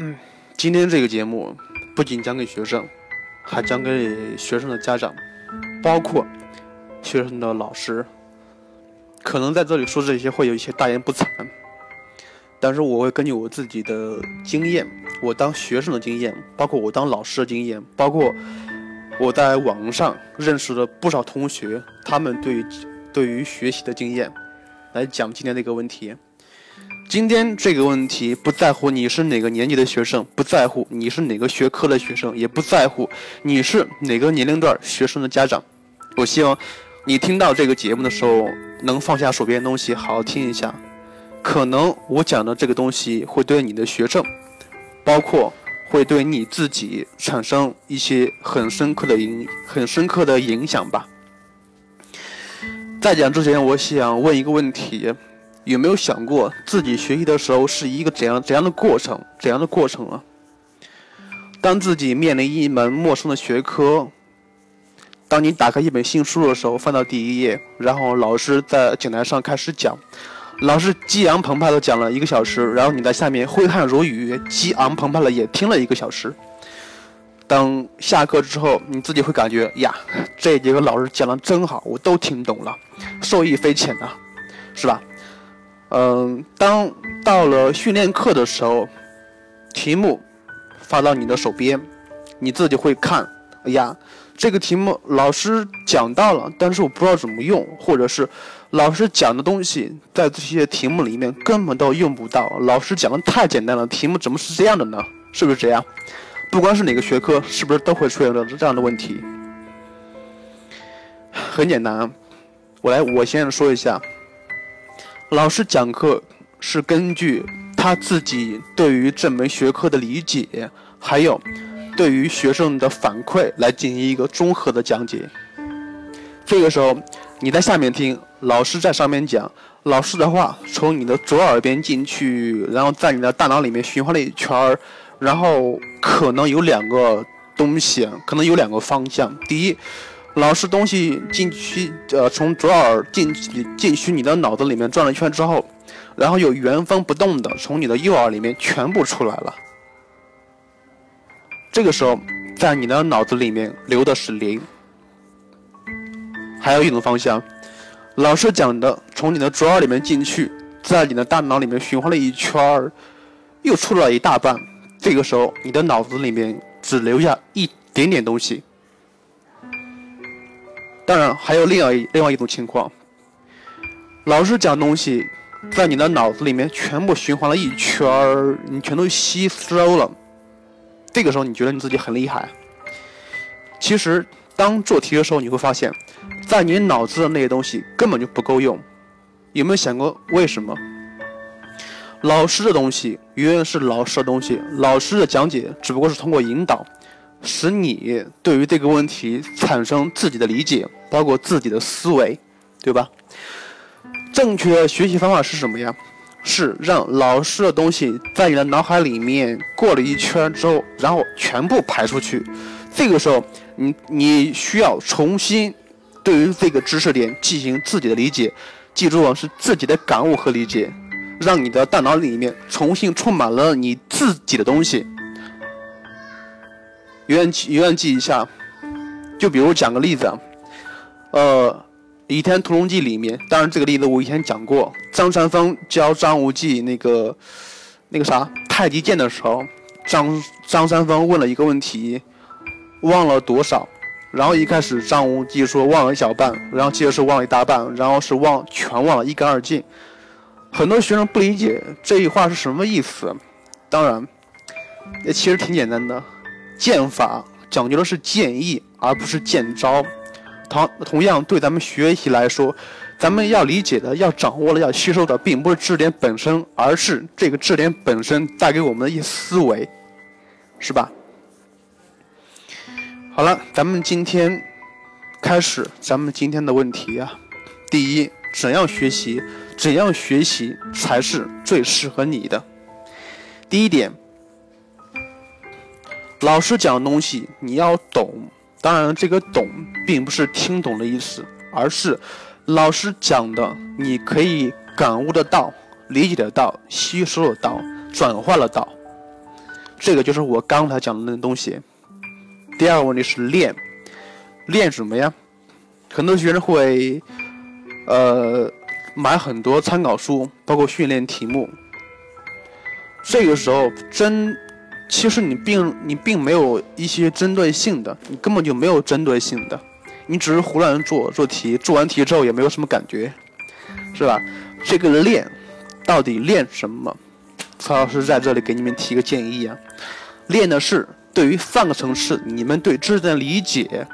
嗯，今天这个节目不仅讲给学生，还讲给学生的家长，包括学生的老师。可能在这里说这些会有一些大言不惭，但是我会根据我自己的经验，我当学生的经验，包括我当老师的经验，包括我在网上认识了不少同学，他们对对于学习的经验，来讲今天这个问题。今天这个问题不在乎你是哪个年级的学生，不在乎你是哪个学科的学生，也不在乎你是哪个年龄段学生的家长。我希望你听到这个节目的时候，能放下手边的东西，好好听一下。可能我讲的这个东西会对你的学生，包括会对你自己产生一些很深刻的影、很深刻的影响吧。在讲之前，我想问一个问题。有没有想过自己学习的时候是一个怎样怎样的过程？怎样的过程啊？当自己面临一门陌生的学科，当你打开一本新书的时候，翻到第一页，然后老师在讲台上开始讲，老师激昂澎湃的讲了一个小时，然后你在下面挥汗如雨，激昂澎湃的也听了一个小时。等下课之后，你自己会感觉呀，这节课老师讲的真好，我都听懂了，受益匪浅呐，是吧？嗯，当到了训练课的时候，题目发到你的手边，你自己会看。哎呀，这个题目老师讲到了，但是我不知道怎么用，或者是老师讲的东西在这些题目里面根本都用不到。老师讲的太简单了，题目怎么是这样的呢？是不是这样？不管是哪个学科，是不是都会出现这样的问题？很简单，我来，我先说一下。老师讲课是根据他自己对于这门学科的理解，还有对于学生的反馈来进行一个综合的讲解。这个时候你在下面听，老师在上面讲，老师的话从你的左耳边进去，然后在你的大脑里面循环了一圈儿，然后可能有两个东西，可能有两个方向。第一。老师东西进去，呃，从左耳进进去你的脑子里面转了一圈之后，然后又原封不动的从你的右耳里面全部出来了。这个时候，在你的脑子里面留的是零。还有一种方向，老师讲的从你的左耳里面进去，在你的大脑里面循环了一圈儿，又出了一大半。这个时候，你的脑子里面只留下一点点东西。当然，还有另外另外一种情况，老师讲东西，在你的脑子里面全部循环了一圈儿，你全都吸收了。这个时候，你觉得你自己很厉害。其实，当做题的时候，你会发现，在你脑子的那些东西根本就不够用。有没有想过为什么？老师的东西永远是老师的东西，老师的讲解只不过是通过引导。使你对于这个问题产生自己的理解，包括自己的思维，对吧？正确的学习方法是什么呀？是让老师的东西在你的脑海里面过了一圈之后，然后全部排出去。这个时候，你你需要重新对于这个知识点进行自己的理解。记住啊，是自己的感悟和理解，让你的大脑里面重新充满了你自己的东西。永远记，永远记一下。就比如讲个例子，呃，《倚天屠龙记》里面，当然这个例子我以前讲过。张三丰教张无忌那个那个啥太极剑的时候，张张三丰问了一个问题，忘了多少？然后一开始张无忌说忘了一小半，然后接着是忘了一大半，然后是忘全忘了一干二净。很多学生不理解这句话是什么意思。当然，也其实挺简单的。剑法讲究的是剑意，而不是剑招。同同样，对咱们学习来说，咱们要理解的、要掌握的、要吸收的，并不是知识点本身，而是这个知识点本身带给我们的一思维，是吧？好了，咱们今天开始咱们今天的问题啊。第一，怎样学习？怎样学习才是最适合你的？第一点。老师讲的东西你要懂，当然这个懂并不是听懂的意思，而是老师讲的你可以感悟得到、理解得到、吸收得到、转化得到。这个就是我刚才讲的那东西。第二个问题是练，练什么呀？很多学生会，呃，买很多参考书，包括训练题目。这个时候真，其实你并你并没有一些针对性的，你根本就没有针对性的，你只是胡乱做做题，做完题之后也没有什么感觉，是吧？这个练，到底练什么？曹老师在这里给你们提个建议啊，练的是对于上个层次你们对知识的理解，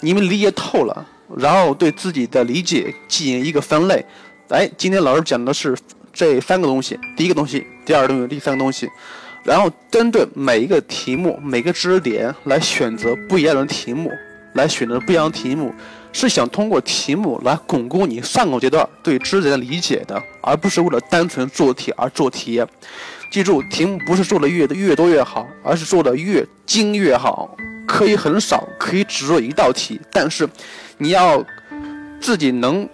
你们理解透了，然后对自己的理解进行一个分类。哎，今天老师讲的是这三个东西，第一个东西，第二个东西，第三个东西，然后针对每一个题目、每个知识点来选择不一样的题目，来选择不一样的题目。是想通过题目来巩固你上个阶段对知识的理解的，而不是为了单纯做题而做题。记住，题目不是做的越越多越好，而是做的越精越好。可以很少，可以只做一道题，但是你要自己能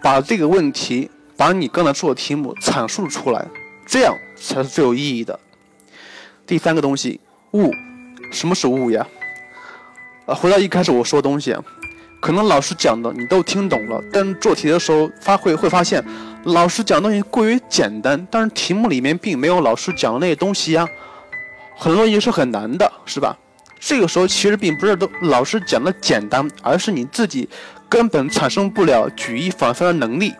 把这个问题，把你刚才做的题目阐述出来，这样才是最有意义的。第三个东西，悟，什么是悟呀？啊，回到一开始我说的东西。可能老师讲的你都听懂了，但做题的时候发会会发现，老师讲东西过于简单，但是题目里面并没有老师讲的那些东西呀，很多东西是很难的，是吧？这个时候其实并不是都老师讲的简单，而是你自己根本产生不了举一反三的能力，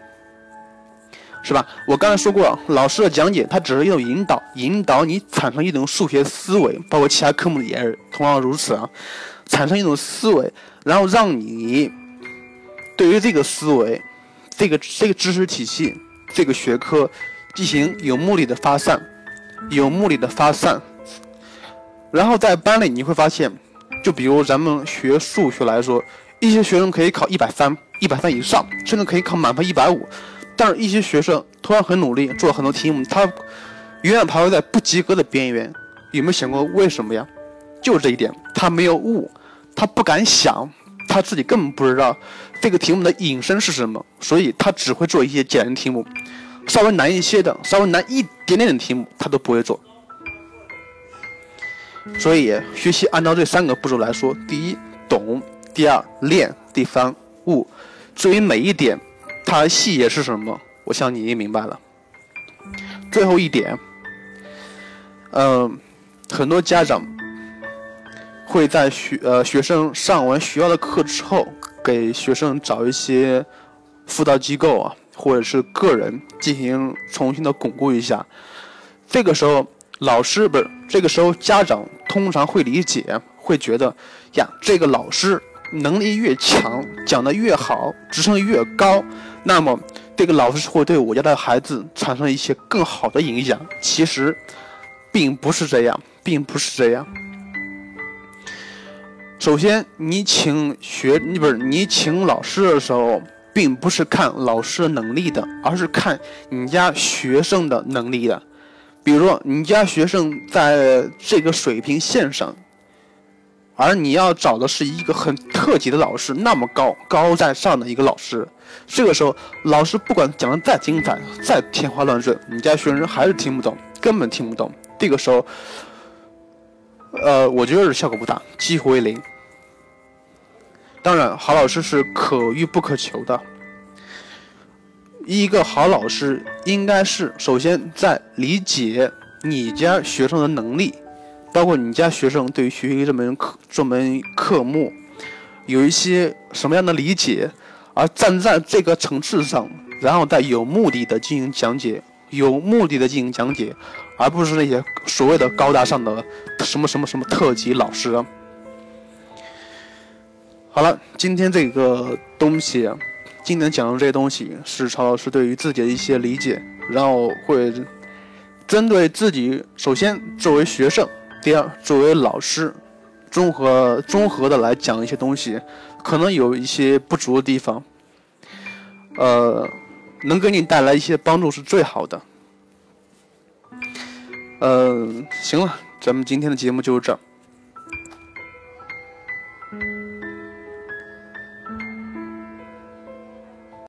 是吧？我刚才说过，老师的讲解它只是一种引导，引导你产生一种数学思维，包括其他科目也是同样如此啊。产生一种思维，然后让你对于这个思维、这个这个知识体系、这个学科进行有目的的发散，有目的的发散。然后在班里你会发现，就比如咱们学数学来说，一些学生可以考一百三、一百三以上，甚至可以考满分一百五，但是一些学生同样很努力，做了很多题目，他永远徘徊在不及格的边缘。有没有想过为什么呀？就是这一点，他没有悟。他不敢想，他自己根本不知道这个题目的引申是什么，所以他只会做一些简单题目，稍微难一些的、稍微难一点点的题目他都不会做。所以学习按照这三个步骤来说：第一，懂；第二，练；第三，悟。至于每一点它的细节是什么，我想你也明白了。最后一点，嗯，很多家长。会在学呃学生上完学校的课之后，给学生找一些辅导机构啊，或者是个人进行重新的巩固一下。这个时候老师不是，这个时候家长通常会理解，会觉得呀，这个老师能力越强，讲的越好，职称越高，那么这个老师会对我家的孩子产生一些更好的影响。其实并不是这样，并不是这样。首先，你请学你不是你请老师的时候，并不是看老师的能力的，而是看你家学生的能力的。比如说，你家学生在这个水平线上，而你要找的是一个很特级的老师，那么高高在上的一个老师。这个时候，老师不管讲的再精彩、再天花乱坠，你家学生还是听不懂，根本听不懂。这个时候。呃，我觉得是效果不大，几乎为零。当然，好老师是可遇不可求的。一个好老师应该是首先在理解你家学生的能力，包括你家学生对于学习这门课这门科目有一些什么样的理解，而站在这个层次上，然后再有目的的进行讲解，有目的的进行讲解。而不是那些所谓的高大上的什么什么什么特级老师。好了，今天这个东西，今天讲的这些东西是曹老师对于自己的一些理解，然后会针对自己，首先作为学生，第二作为老师，综合综合的来讲一些东西，可能有一些不足的地方，呃，能给你带来一些帮助是最好的。嗯，行了，咱们今天的节目就是这儿。